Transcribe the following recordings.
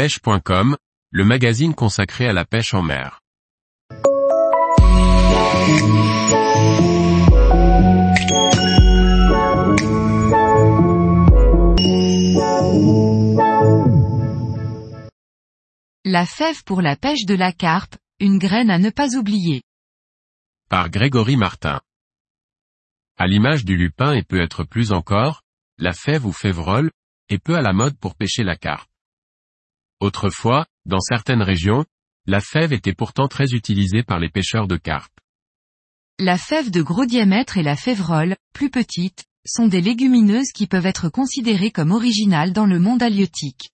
pêche.com, le magazine consacré à la pêche en mer. La fève pour la pêche de la carpe, une graine à ne pas oublier. Par Grégory Martin. À l'image du lupin et peut être plus encore, la fève ou févrole, est peu à la mode pour pêcher la carpe. Autrefois, dans certaines régions, la fève était pourtant très utilisée par les pêcheurs de carpe. La fève de gros diamètre et la févrole, plus petite, sont des légumineuses qui peuvent être considérées comme originales dans le monde halieutique.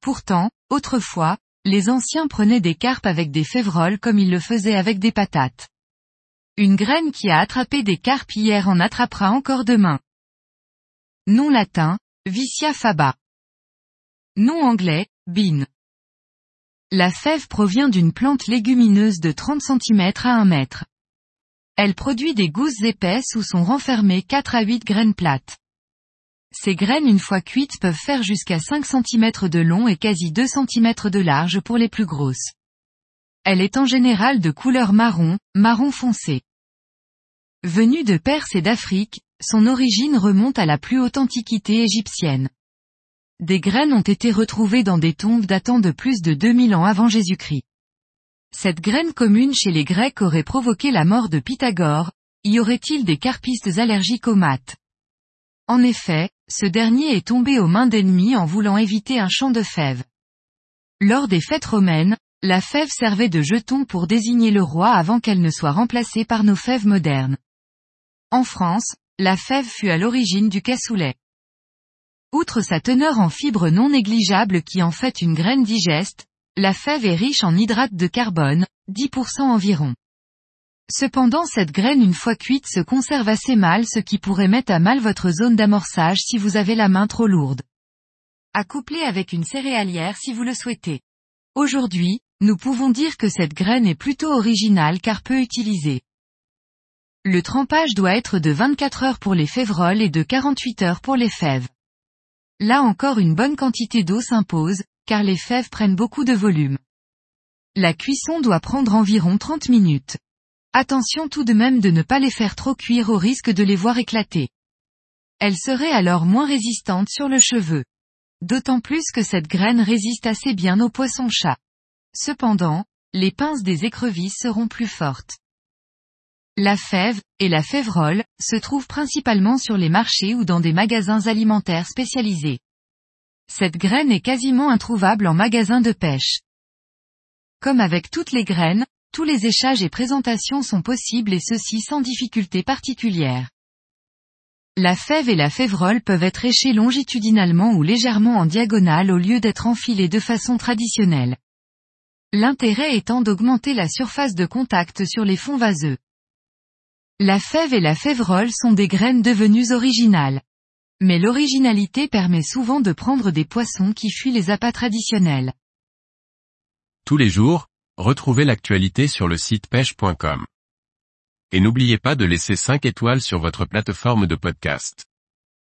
Pourtant, autrefois, les anciens prenaient des carpes avec des févroles comme ils le faisaient avec des patates. Une graine qui a attrapé des carpes hier en attrapera encore demain. Nom latin, Vicia faba. Nom anglais, La fève provient d'une plante légumineuse de 30 cm à 1 mètre. Elle produit des gousses épaisses où sont renfermées 4 à 8 graines plates. Ces graines une fois cuites peuvent faire jusqu'à 5 cm de long et quasi 2 cm de large pour les plus grosses. Elle est en général de couleur marron, marron foncé. Venue de Perse et d'Afrique, son origine remonte à la plus haute antiquité égyptienne. Des graines ont été retrouvées dans des tombes datant de plus de 2000 ans avant Jésus-Christ. Cette graine commune chez les Grecs aurait provoqué la mort de Pythagore, y aurait-il des carpistes allergiques aux maths? En effet, ce dernier est tombé aux mains d'ennemis en voulant éviter un champ de fèves. Lors des fêtes romaines, la fève servait de jeton pour désigner le roi avant qu'elle ne soit remplacée par nos fèves modernes. En France, la fève fut à l'origine du cassoulet. Outre sa teneur en fibres non négligeables qui en fait une graine digeste, la fève est riche en hydrates de carbone, 10% environ. Cependant cette graine une fois cuite se conserve assez mal ce qui pourrait mettre à mal votre zone d'amorçage si vous avez la main trop lourde. À coupler avec une céréalière si vous le souhaitez. Aujourd'hui, nous pouvons dire que cette graine est plutôt originale car peu utilisée. Le trempage doit être de 24 heures pour les févroles et de 48 heures pour les fèves. Là encore une bonne quantité d'eau s'impose, car les fèves prennent beaucoup de volume. La cuisson doit prendre environ 30 minutes. Attention tout de même de ne pas les faire trop cuire au risque de les voir éclater. Elles seraient alors moins résistantes sur le cheveu. D'autant plus que cette graine résiste assez bien aux poissons-chats. Cependant, les pinces des écrevisses seront plus fortes. La fève, et la févrole, se trouvent principalement sur les marchés ou dans des magasins alimentaires spécialisés. Cette graine est quasiment introuvable en magasin de pêche. Comme avec toutes les graines, tous les échages et présentations sont possibles et ceci sans difficulté particulière. La fève et la févrole peuvent être échées longitudinalement ou légèrement en diagonale au lieu d'être enfilées de façon traditionnelle. L'intérêt étant d'augmenter la surface de contact sur les fonds vaseux. La fève et la févrole sont des graines devenues originales. Mais l'originalité permet souvent de prendre des poissons qui fuient les appâts traditionnels. Tous les jours, retrouvez l'actualité sur le site pêche.com. Et n'oubliez pas de laisser 5 étoiles sur votre plateforme de podcast.